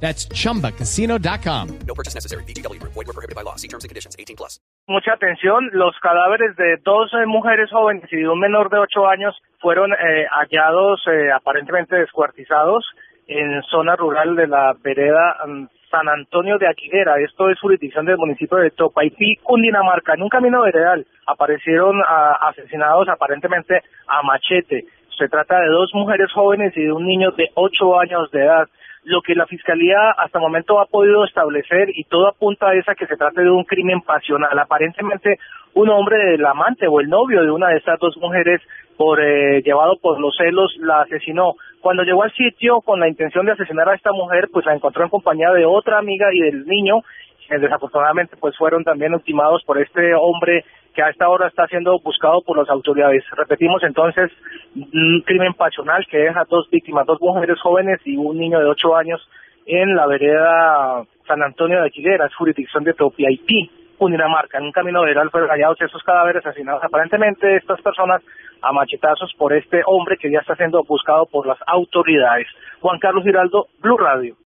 That's chumbacasino.com. No purchase necessary. BGW. Void were prohibited by law. See terms and conditions. 18 plus. Mucha atención, los cadáveres de dos mujeres jóvenes y de un menor de ocho años fueron eh, hallados eh, aparentemente descuartizados en zona rural de la vereda mm, San Antonio de Aquiguera. Esto es jurisdicción del municipio de Topaipí, Cundinamarca. En un camino veredal aparecieron ah, asesinados aparentemente a machete. Se trata de dos mujeres jóvenes y de un niño de ocho años de edad lo que la Fiscalía hasta el momento ha podido establecer y todo apunta a esa que se trate de un crimen pasional. Aparentemente un hombre, el amante o el novio de una de estas dos mujeres, por eh, llevado por los celos, la asesinó. Cuando llegó al sitio con la intención de asesinar a esta mujer, pues la encontró en compañía de otra amiga y del niño, desafortunadamente pues fueron también ultimados por este hombre que a esta hora está siendo buscado por las autoridades. Repetimos entonces, un crimen pasional que deja dos víctimas, dos mujeres jóvenes y un niño de ocho años en la vereda San Antonio de Quigueras, jurisdicción de Topiaipí, Cundinamarca. En un camino veredal fueron hallados esos cadáveres asesinados aparentemente estas personas a machetazos por este hombre que ya está siendo buscado por las autoridades. Juan Carlos Giraldo, Blue Radio.